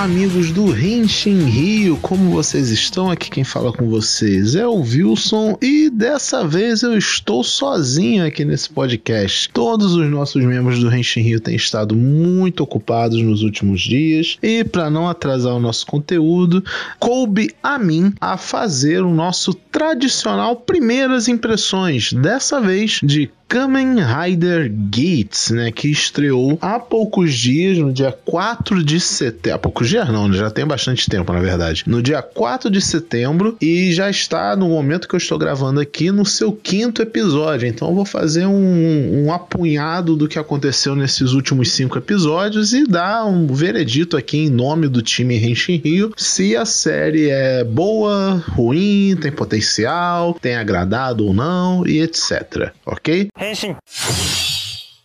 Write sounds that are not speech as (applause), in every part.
Amigos do Henshin Rio, como vocês estão? Aqui quem fala com vocês é o Wilson e dessa vez eu estou sozinho aqui nesse podcast. Todos os nossos membros do Henshin Rio têm estado muito ocupados nos últimos dias e para não atrasar o nosso conteúdo, coube a mim a fazer o nosso tradicional primeiras impressões, dessa vez de Kamen Rider Gates, né, que estreou há poucos dias, no dia 4 de setembro. Há poucos dias não, né, já tem bastante tempo, na verdade. No dia 4 de setembro e já está no momento que eu estou gravando aqui no seu quinto episódio. Então eu vou fazer um, um apunhado do que aconteceu nesses últimos cinco episódios e dar um veredito aqui em nome do time Henshin Rio se a série é boa, ruim, tem potencial, tem agradado ou não e etc. Ok? Henshin.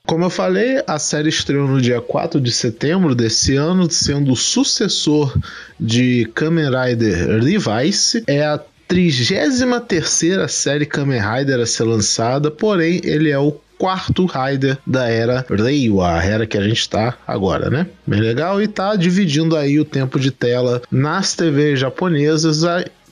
Como eu falei, a série estreou no dia 4 de setembro desse ano, sendo o sucessor de Kamen Rider Revice. É a 33 série Kamen Rider a ser lançada, porém ele é o quarto Rider da era Reiwa, a era que a gente está agora, né? Bem legal e tá dividindo aí o tempo de tela nas TVs japonesas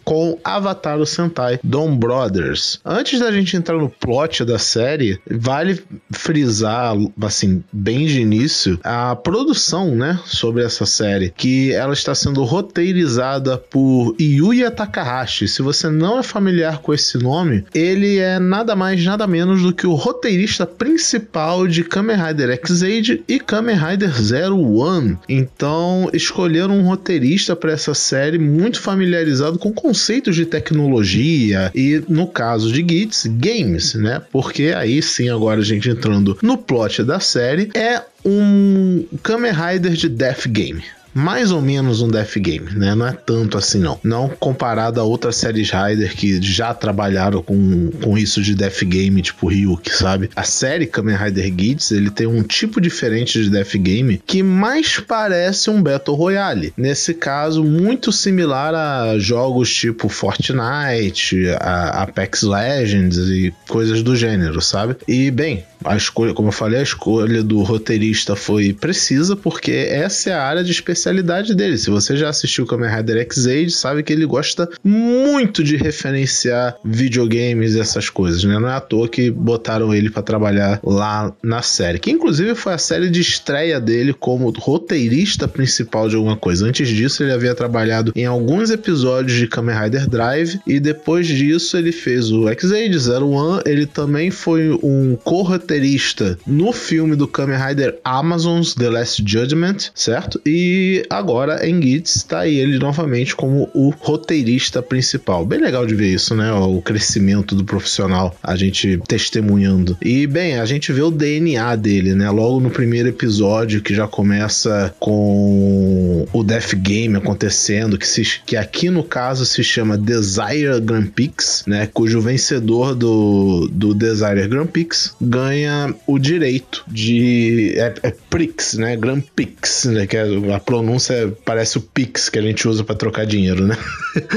com Avatar o Sentai Dom Brothers. Antes da gente entrar no plot da série, vale frisar, assim, bem de início, a produção, né, sobre essa série, que ela está sendo roteirizada por Yuya Takahashi. Se você não é familiar com esse nome, ele é nada mais, nada menos do que o roteirista principal de Kamen Rider X-Age e Kamen Rider Zero One. Então, escolheram um roteirista para essa série muito familiarizado com conceitos de tecnologia e, no caso de Gits, games, né? Porque aí sim, agora a gente entrando no plot da série, é um Kamen Rider de Death Game mais ou menos um Death Game, né? Não é tanto assim, não. Não comparado a outras séries Rider que já trabalharam com, com isso de Death Game, tipo Ryuk, sabe? A série Kamen Rider Guides, ele tem um tipo diferente de Death Game que mais parece um Battle Royale. Nesse caso, muito similar a jogos tipo Fortnite, a Apex Legends e coisas do gênero, sabe? E, bem, a escolha, como eu falei, a escolha do roteirista foi precisa porque essa é a área de especialidade especialidade dele. Se você já assistiu Kamen Rider X-Age, sabe que ele gosta muito de referenciar videogames e essas coisas, né? Não é à toa que botaram ele para trabalhar lá na série, que inclusive foi a série de estreia dele como roteirista principal de alguma coisa. Antes disso, ele havia trabalhado em alguns episódios de Kamen Rider Drive e depois disso ele fez o X-Age Zero One. Ele também foi um co-roteirista no filme do Kamen Rider Amazon's The Last Judgment, certo? E agora em Gits está aí ele novamente como o roteirista principal. Bem legal de ver isso, né? O crescimento do profissional, a gente testemunhando. E bem, a gente vê o DNA dele, né? Logo no primeiro episódio que já começa com o Death Game acontecendo, que, se, que aqui no caso se chama Desire Grand Prix, né? Cujo vencedor do, do Desire Grand Prix ganha o direito de. É, é Prix, né? Grand Prix, né? Que é a parece o Pix que a gente usa para trocar dinheiro, né?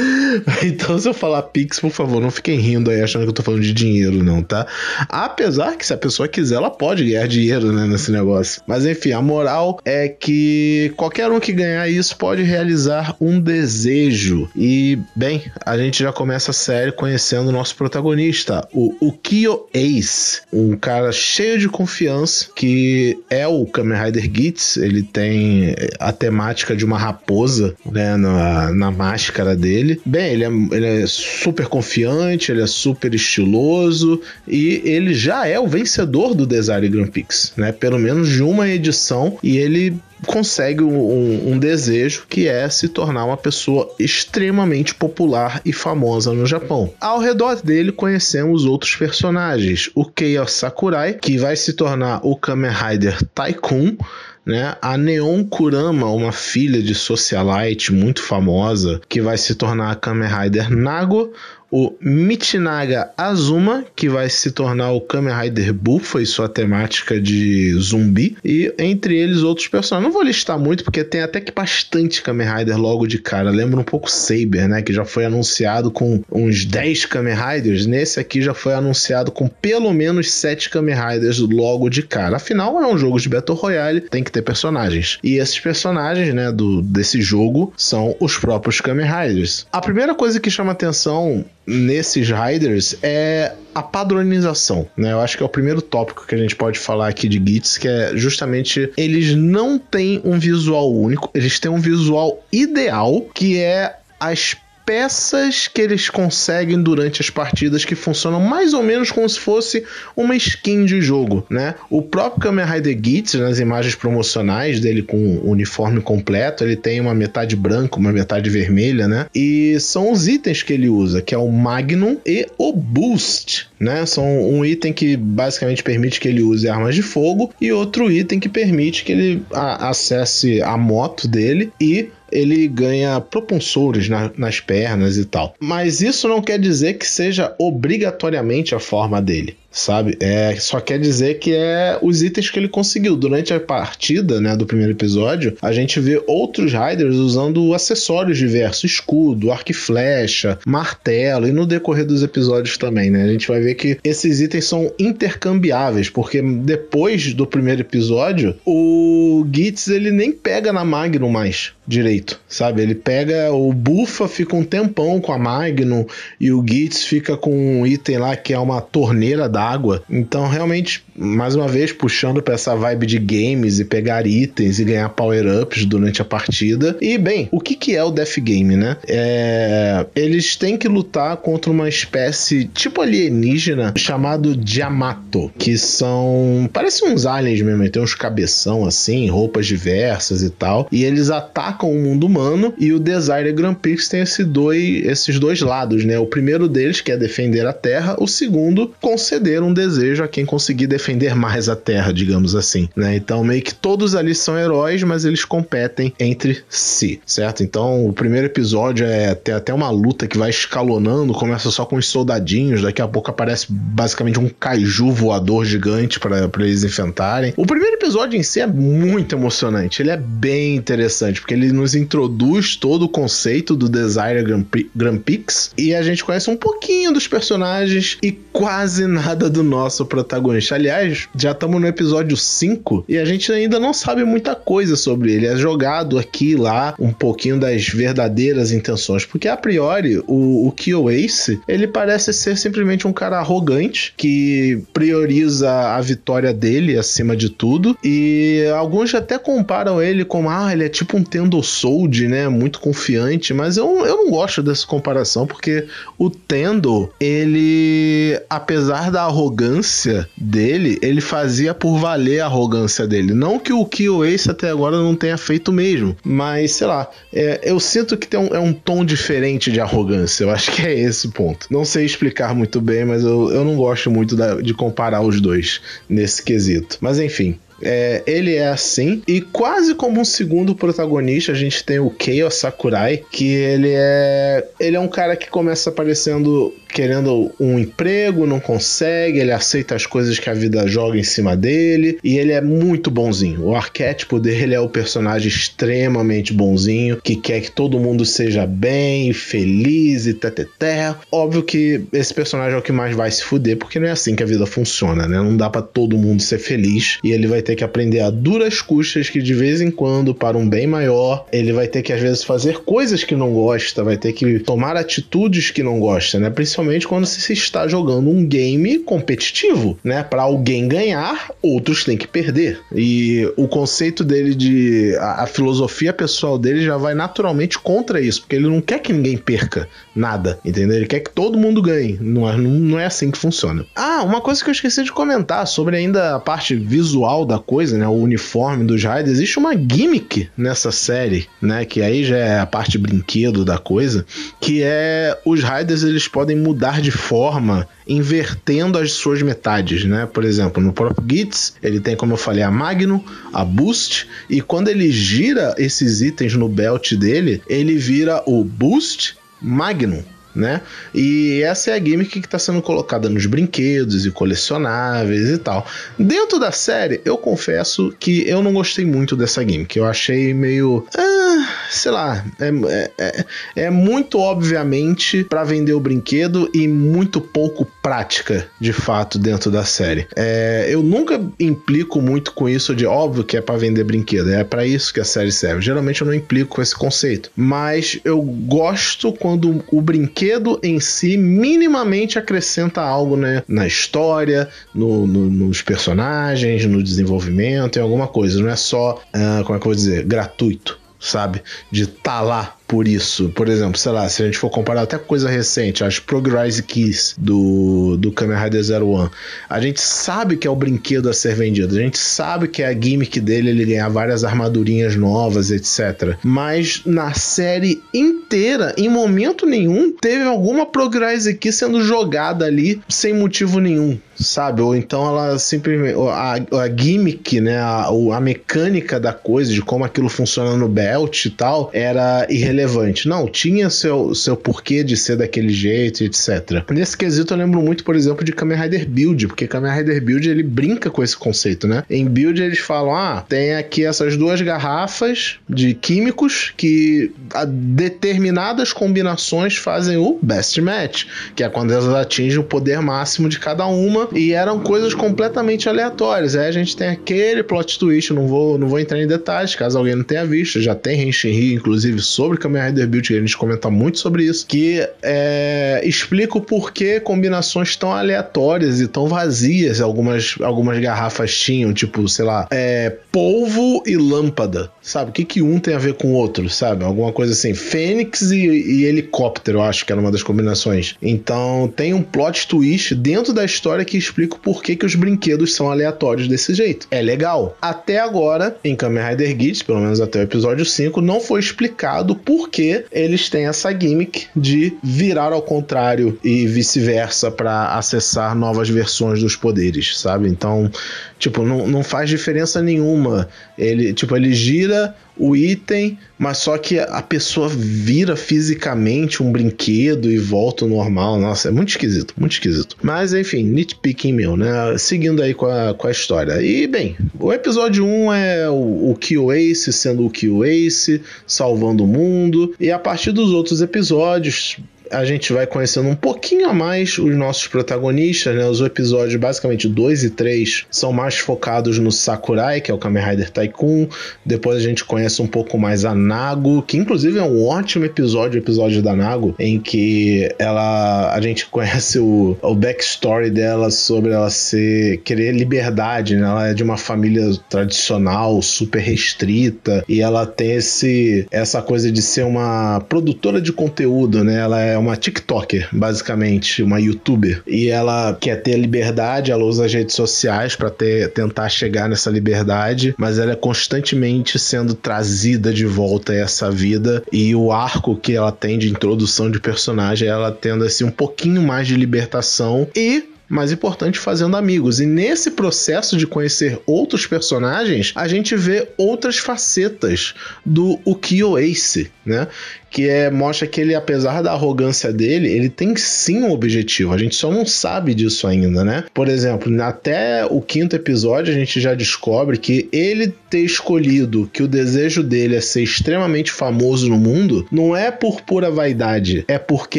(laughs) então, se eu falar Pix, por favor, não fiquem rindo aí achando que eu tô falando de dinheiro, não, tá? Apesar que se a pessoa quiser, ela pode ganhar dinheiro, né, nesse negócio. Mas enfim, a moral é que qualquer um que ganhar isso pode realizar um desejo. E, bem, a gente já começa a série conhecendo o nosso protagonista, o Ukio Ace, um cara cheio de confiança que é o Kamen Rider Gits, ele tem até temática de uma raposa, né, na, na máscara dele. Bem, ele é, ele é super confiante, ele é super estiloso e ele já é o vencedor do Desire Grand Prix, né? Pelo menos de uma edição e ele consegue um, um, desejo que é se tornar uma pessoa extremamente popular e famosa no Japão. Ao redor dele conhecemos outros personagens, o Keiya Sakurai, que vai se tornar o Kamen Rider Tycoon, né? A Neon Kurama, uma filha de socialite muito famosa, que vai se tornar a Kamen Rider Nago, o Michinaga Azuma, que vai se tornar o Kamen Rider Buffa e sua temática de zumbi, e entre eles outros personagens. Não vou listar muito, porque tem até que bastante Kamen Rider logo de cara. Lembra um pouco Saber, né? Que já foi anunciado com uns 10 Kamen Riders. Nesse aqui já foi anunciado com pelo menos 7 Kamen Riders logo de cara. Afinal, é um jogo de Battle Royale, tem que ter personagens. E esses personagens, né, do, desse jogo são os próprios Kamen Riders. A primeira coisa que chama atenção nesses Riders é a padronização, né? Eu acho que é o primeiro tópico que a gente pode falar aqui de Gits, que é justamente eles não têm um visual único, eles têm um visual ideal, que é as peças que eles conseguem durante as partidas que funcionam mais ou menos como se fosse uma skin de jogo, né? O próprio Kamen Rider Gits, nas imagens promocionais dele com o uniforme completo, ele tem uma metade branca, uma metade vermelha, né? E são os itens que ele usa, que é o Magnum e o Boost, né? São um item que basicamente permite que ele use armas de fogo e outro item que permite que ele acesse a moto dele e ele ganha propulsores na, nas pernas e tal. Mas isso não quer dizer que seja obrigatoriamente a forma dele sabe? É, só quer dizer que é os itens que ele conseguiu. Durante a partida, né, do primeiro episódio, a gente vê outros Riders usando acessórios diversos, escudo, arco e flecha, martelo, e no decorrer dos episódios também, né? A gente vai ver que esses itens são intercambiáveis, porque depois do primeiro episódio, o Gitz ele nem pega na Magnum mais direito, sabe? Ele pega o Bufa, fica um tempão com a Magnum e o Gitz fica com um item lá que é uma torneira d'água água. Então, realmente, mais uma vez, puxando para essa vibe de games e pegar itens e ganhar power-ups durante a partida. E, bem, o que, que é o Death Game, né? É... Eles têm que lutar contra uma espécie tipo alienígena chamado Diamato, que são. parecem uns aliens mesmo, tem uns cabeção assim, roupas diversas e tal. E eles atacam o mundo humano e o Desire Grand Prix tem esse dois, esses dois lados, né? O primeiro deles, que é defender a Terra, o segundo, conceder um desejo a quem conseguir defender mais a Terra, digamos assim, né? Então meio que todos ali são heróis, mas eles competem entre si, certo? Então o primeiro episódio é tem até uma luta que vai escalonando, começa só com os soldadinhos, daqui a pouco aparece basicamente um kaiju voador gigante para eles enfrentarem. O primeiro episódio em si é muito emocionante, ele é bem interessante, porque ele nos introduz todo o conceito do Desire Grand, Grand Prix e a gente conhece um pouquinho dos personagens e quase nada do nosso protagonista. Aliás, já estamos no episódio 5 e a gente ainda não sabe muita coisa sobre ele. É jogado aqui e lá um pouquinho das verdadeiras intenções, porque a priori o, o Kyo Ace ele parece ser simplesmente um cara arrogante que prioriza a vitória dele acima de tudo e alguns até comparam ele com ah, ele é tipo um Tendo Sold, né? Muito confiante, mas eu, eu não gosto dessa comparação porque o Tendo, ele apesar da arrogância dele, ele fazia por valer a arrogância dele. Não que o Kyo Ace até agora não tenha feito mesmo, mas sei lá, é, eu sinto que tem um, é um tom diferente de arrogância. Eu acho que é esse ponto. Não sei explicar muito bem, mas eu, eu não gosto muito da, de comparar os dois nesse quesito. Mas enfim, é, ele é assim. E quase como um segundo protagonista, a gente tem o Kei Sakurai, que ele é. Ele é um cara que começa aparecendo querendo um emprego, não consegue, ele aceita as coisas que a vida joga em cima dele e ele é muito bonzinho. O arquétipo dele é o personagem extremamente bonzinho, que quer que todo mundo seja bem, feliz e teteté. Óbvio que esse personagem é o que mais vai se fuder, porque não é assim que a vida funciona, né? Não dá para todo mundo ser feliz e ele vai ter que aprender a duras custas que de vez em quando, para um bem maior, ele vai ter que às vezes fazer coisas que não gosta, vai ter que tomar atitudes que não gosta, né? Principalmente principalmente quando se está jogando um game competitivo, né? Para alguém ganhar, outros têm que perder. E o conceito dele de a, a, filosofia pessoal dele já vai naturalmente contra isso, porque ele não quer que ninguém perca nada, entendeu? Ele quer que todo mundo ganhe. Não é, não é assim que funciona. Ah, uma coisa que eu esqueci de comentar sobre ainda a parte visual da coisa, né? O uniforme dos Raiders. Existe uma gimmick nessa série, né? Que aí já é a parte brinquedo da coisa, que é os Raiders eles podem mudar de forma invertendo as suas metades, né? Por exemplo, no próprio Gits, ele tem, como eu falei, a Magnum, a Boost, e quando ele gira esses itens no belt dele, ele vira o Boost Magnum né? E essa é a gimmick que está sendo colocada nos brinquedos e colecionáveis e tal. Dentro da série, eu confesso que eu não gostei muito dessa gimmick. Eu achei meio. Ah, sei lá. É, é, é muito obviamente para vender o brinquedo e muito pouco prática, de fato, dentro da série. É, eu nunca implico muito com isso de óbvio que é para vender brinquedo. É para isso que a série serve. Geralmente eu não implico com esse conceito. Mas eu gosto quando o brinquedo em si minimamente acrescenta algo né, na história, no, no, nos personagens, no desenvolvimento, em alguma coisa. Não é só, uh, como é que eu vou dizer, gratuito sabe? De estar tá lá por isso. Por exemplo, sei lá, se a gente for comparar até coisa recente, as Progrise Keys do, do Kamen Rider Zero One, a gente sabe que é o brinquedo a ser vendido, a gente sabe que é a gimmick dele ele ganhar várias armadurinhas novas, etc. Mas na série inteira, em momento nenhum, teve alguma Progrise Key sendo jogada ali sem motivo nenhum, sabe? Ou então ela simplesmente. A, a gimmick, né? A, a mecânica da coisa, de como aquilo funciona no belt e tal, era irrelevante relevante. Não, tinha seu, seu porquê de ser daquele jeito, etc. Nesse quesito eu lembro muito, por exemplo, de Kamen Rider Build, porque Kamen Rider Build ele brinca com esse conceito, né? Em Build eles falam: ah, tem aqui essas duas garrafas de químicos que a determinadas combinações fazem o best match, que é quando elas atingem o poder máximo de cada uma, e eram coisas completamente aleatórias. Aí a gente tem aquele plot twist, não vou, não vou entrar em detalhes, caso alguém não tenha visto, já tem Henshin Rio, inclusive, sobre Kamen Rider Build, a gente comenta muito sobre isso, que é, explica o porquê combinações tão aleatórias e tão vazias algumas, algumas garrafas tinham, tipo, sei lá, é, polvo e lâmpada, sabe? O que, que um tem a ver com o outro, sabe? Alguma coisa assim. Fênix e, e helicóptero, eu acho que era uma das combinações. Então tem um plot twist dentro da história que explica o porquê que os brinquedos são aleatórios desse jeito. É legal. Até agora, em Kamen Rider Geats, pelo menos até o episódio 5, não foi explicado por porque eles têm essa gimmick de virar ao contrário e vice-versa para acessar novas versões dos poderes, sabe? Então, tipo, não, não faz diferença nenhuma. Ele, tipo, ele gira o item, mas só que a pessoa vira fisicamente um brinquedo e volta ao normal. Nossa, é muito esquisito, muito esquisito. Mas enfim, nitpicking meu, né? Seguindo aí com a, com a história. E bem, o episódio 1 é o, o Ace sendo o Kill Ace, salvando o mundo. E a partir dos outros episódios, a gente vai conhecendo um pouquinho a mais os nossos protagonistas, né? Os episódios, basicamente 2 e 3, são mais focados no Sakurai, que é o Kamen Rider Tycoon. Depois a gente conhece um pouco mais a Nago, que inclusive é um ótimo episódio, o episódio da Nago, em que ela a gente (laughs) conhece o, o backstory dela sobre ela ser querer liberdade, né? Ela é de uma família tradicional, super restrita, e ela tem esse essa coisa de ser uma produtora de conteúdo, né? Ela é é uma TikToker, basicamente, uma YouTuber. E ela quer ter liberdade, ela usa as redes sociais para tentar chegar nessa liberdade, mas ela é constantemente sendo trazida de volta a essa vida. E o arco que ela tem de introdução de personagem, ela tendo assim um pouquinho mais de libertação e mais importante, fazendo amigos. E nesse processo de conhecer outros personagens, a gente vê outras facetas do Ukyo Ace, né? Que é, mostra que ele, apesar da arrogância dele, ele tem sim um objetivo. A gente só não sabe disso ainda, né? Por exemplo, até o quinto episódio a gente já descobre que ele ter escolhido que o desejo dele é ser extremamente famoso no mundo não é por pura vaidade, é porque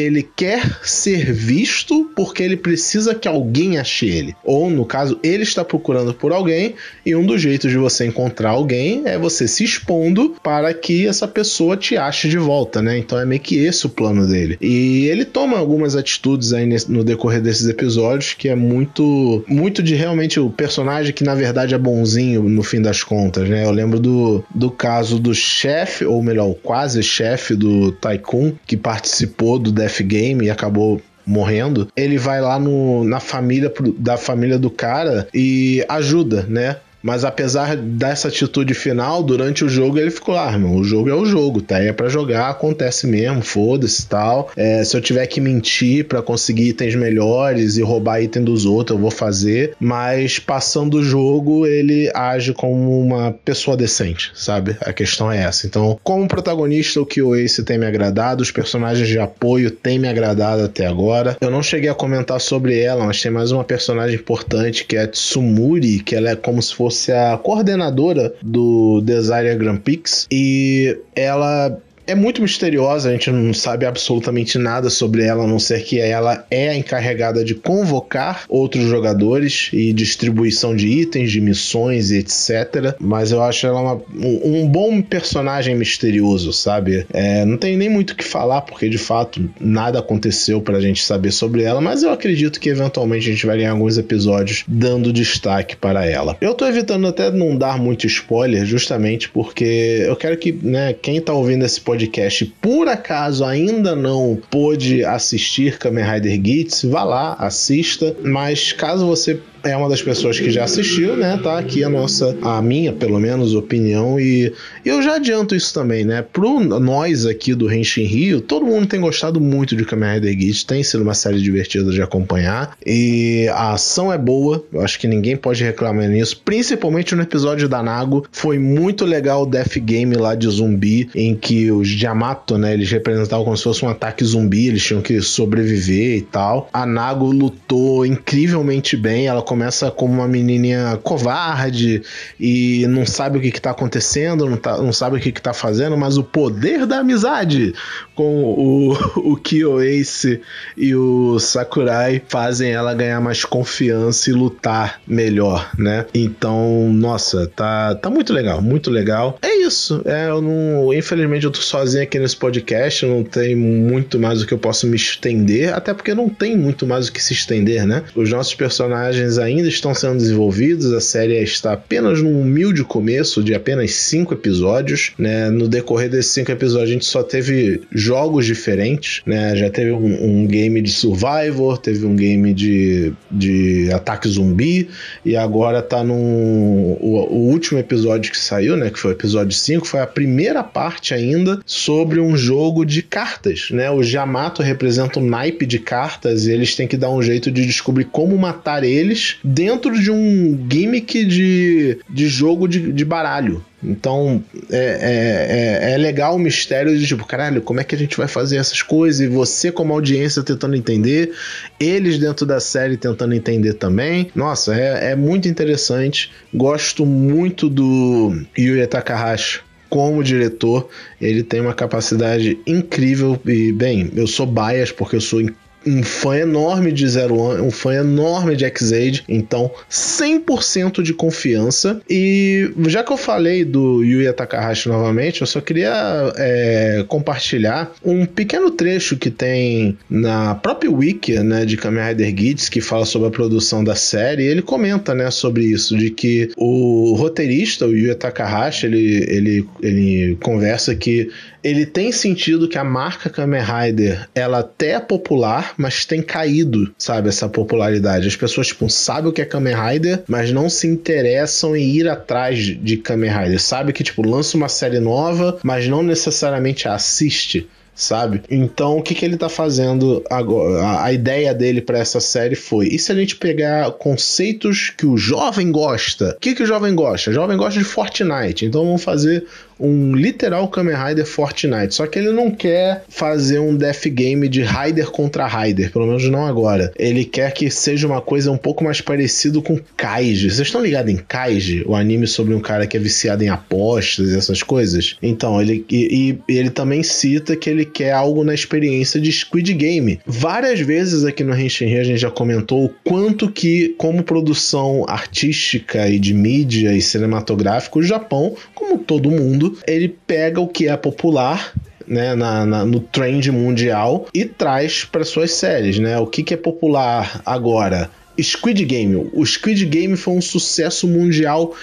ele quer ser visto, porque ele precisa que alguém ache ele. Ou, no caso, ele está procurando por alguém e um dos jeitos de você encontrar alguém é você se expondo para que essa pessoa te ache de volta, né? né? Então é meio que esse o plano dele. E ele toma algumas atitudes aí no decorrer desses episódios que é muito, muito de realmente o personagem que na verdade é bonzinho no fim das contas, né? Eu lembro do, do caso do chefe, ou melhor, quase chefe do Tycoon, que participou do Death Game e acabou morrendo, ele vai lá no, na família da família do cara e ajuda, né? Mas apesar dessa atitude final, durante o jogo ele ficou ah, irmão, o jogo é o jogo, tá? É para jogar, acontece mesmo, foda-se tal. É, se eu tiver que mentir para conseguir itens melhores e roubar item dos outros, eu vou fazer. Mas passando o jogo, ele age como uma pessoa decente, sabe? A questão é essa. Então, como protagonista, o Kyoace tem me agradado, os personagens de apoio têm me agradado até agora. Eu não cheguei a comentar sobre ela, mas tem mais uma personagem importante que é a Tsumuri, que ela é como se fosse a coordenadora do Desire Grand Prix e ela é muito misteriosa, a gente não sabe absolutamente nada sobre ela, a não ser que ela é a encarregada de convocar outros jogadores e distribuição de itens, de missões e etc. Mas eu acho ela uma, um, bom personagem misterioso, sabe? É, não tem nem muito o que falar, porque de fato nada aconteceu pra gente saber sobre ela, mas eu acredito que eventualmente a gente vai ganhar alguns episódios dando destaque para ela. Eu tô evitando até não dar muito spoiler, justamente porque eu quero que, né, quem tá ouvindo esse podcast podcast por acaso ainda não pôde assistir Kamen Rider Gits, vá lá, assista. Mas caso você é uma das pessoas que já assistiu, né? Tá aqui a nossa, a minha, pelo menos, opinião. E eu já adianto isso também, né? Pro nós aqui do Henshin Rio, todo mundo tem gostado muito de Kamen Rider Geats, tem sido uma série divertida de acompanhar. E a ação é boa, eu acho que ninguém pode reclamar nisso. Principalmente no episódio da Nago, foi muito legal o Death Game lá de zumbi, em que os Yamato, né? Eles representavam como se fosse um ataque zumbi, eles tinham que sobreviver e tal. A Nago lutou incrivelmente bem, ela começa como uma menininha covarde e não sabe o que, está acontecendo, não, tá, não sabe o que, está fazendo, mas o poder da amizade com o, o Kyoace e o Sakurai fazem ela ganhar mais confiança e lutar melhor, né? Então, nossa, tá, tá muito legal, muito legal. É isso. É, eu não, infelizmente eu tô sozinho aqui nesse podcast, não tem muito mais o que eu possa me estender, até porque não tem muito mais o que se estender, né? Os nossos personagens ainda estão sendo desenvolvidos, a série está apenas num humilde começo de apenas cinco episódios, né? No decorrer desses cinco episódios a gente só teve jogos diferentes, né? Já teve um, um game de Survivor, teve um game de, de ataque zumbi e agora tá num o, o último episódio que saiu, né? Que foi o episódio 5, foi a primeira parte ainda sobre um jogo de cartas, né? O Yamato representa um naipe de cartas e eles têm que dar um jeito de descobrir como matar eles dentro de um gimmick de, de jogo de, de baralho. Então é, é, é, é, legal o mistério de tipo, caralho, como é que a gente vai fazer essas coisas? E você, como audiência, tentando entender, eles dentro da série tentando entender também. Nossa, é, é muito interessante. Gosto muito do Yuya Takahashi como diretor. Ele tem uma capacidade incrível. E, bem, eu sou bias porque eu sou um fã enorme de Zero One, um fã enorme de X-Aid, então 100% de confiança. E já que eu falei do Yuya Takahashi novamente, eu só queria é, compartilhar um pequeno trecho que tem na própria wiki né, de Kamen Rider que fala sobre a produção da série. ele comenta né, sobre isso, de que o roteirista, o Yuya Takahashi, ele, ele, ele conversa que ele tem sentido que a marca Kamen Rider ela até é popular, mas tem caído, sabe, essa popularidade. As pessoas, tipo, sabem o que é Kamen Rider, mas não se interessam em ir atrás de Kamen Rider. Sabe que, tipo, lança uma série nova, mas não necessariamente assiste sabe? Então, o que, que ele tá fazendo agora? A, a ideia dele para essa série foi: e se a gente pegar conceitos que o jovem gosta? O que, que o jovem gosta? O jovem gosta de Fortnite, então vamos fazer um literal Kamen Rider Fortnite. Só que ele não quer fazer um death game de Rider contra Rider, pelo menos não agora. Ele quer que seja uma coisa um pouco mais parecido com Kaiji. Vocês estão ligados em Kaiji? O anime sobre um cara que é viciado em apostas e essas coisas? Então, ele, e, e ele também cita que ele quer algo na experiência de Squid Game. Várias vezes aqui no Henshin a gente já comentou o quanto que, como produção artística e de mídia e cinematográfico, o Japão, como todo mundo, ele pega o que é popular né, na, na, no trend mundial e traz para suas séries, né? O que, que é popular agora? Squid Game. O Squid Game foi um sucesso mundial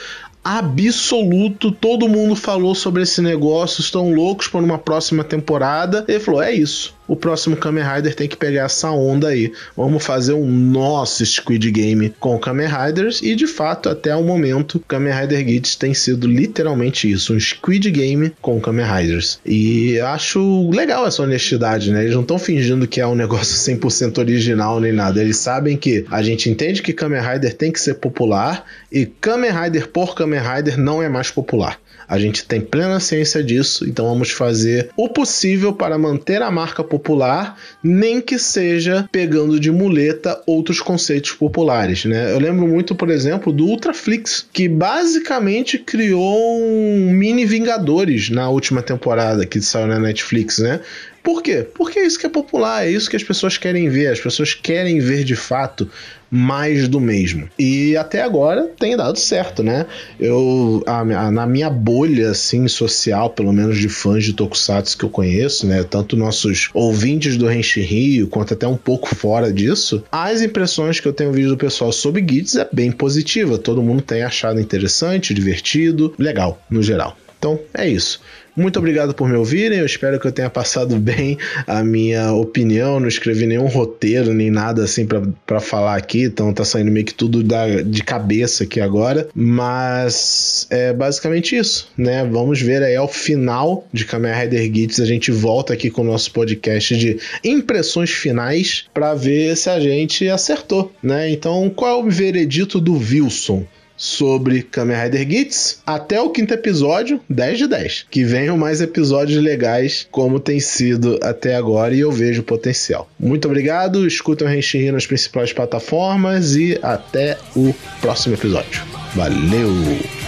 absoluto. Todo mundo falou sobre esse negócio, estão loucos para uma próxima temporada. Ele falou: é isso o próximo Kamen Rider tem que pegar essa onda aí. Vamos fazer um nosso Squid Game com Kamen Riders e de fato até o momento Kamen Rider Guides tem sido literalmente isso, um Squid Game com Kamen Riders. E acho legal essa honestidade, né? Eles não estão fingindo que é um negócio 100% original nem nada. Eles sabem que a gente entende que Kamen Rider tem que ser popular e Kamen Rider por Kamen Rider não é mais popular. A gente tem plena ciência disso, então vamos fazer o possível para manter a marca popular, nem que seja pegando de muleta outros conceitos populares, né? Eu lembro muito, por exemplo, do Ultraflix, que basicamente criou um mini Vingadores na última temporada que saiu na Netflix, né? Por quê? Porque é isso que é popular, é isso que as pessoas querem ver. As pessoas querem ver de fato mais do mesmo. E até agora tem dado certo, né? Eu, a, a, na minha bolha, assim, social, pelo menos de fãs de Tokusatsu que eu conheço, né? Tanto nossos ouvintes do Renshi Rio, quanto até um pouco fora disso, as impressões que eu tenho visto do pessoal sobre Gits é bem positiva. Todo mundo tem achado interessante, divertido, legal, no geral. Então, é isso. Muito obrigado por me ouvirem. Eu espero que eu tenha passado bem a minha opinião. Não escrevi nenhum roteiro nem nada assim para falar aqui, então tá saindo meio que tudo da, de cabeça aqui agora. Mas é basicamente isso, né? Vamos ver aí ao final de Kamen Rider Gits. A gente volta aqui com o nosso podcast de impressões finais para ver se a gente acertou, né? Então, qual é o veredito do Wilson? Sobre Kamen Rider Gits até o quinto episódio, 10 de 10. Que venham mais episódios legais como tem sido até agora e eu vejo potencial. Muito obrigado, escutem o Renshin nas principais plataformas e até o próximo episódio. Valeu!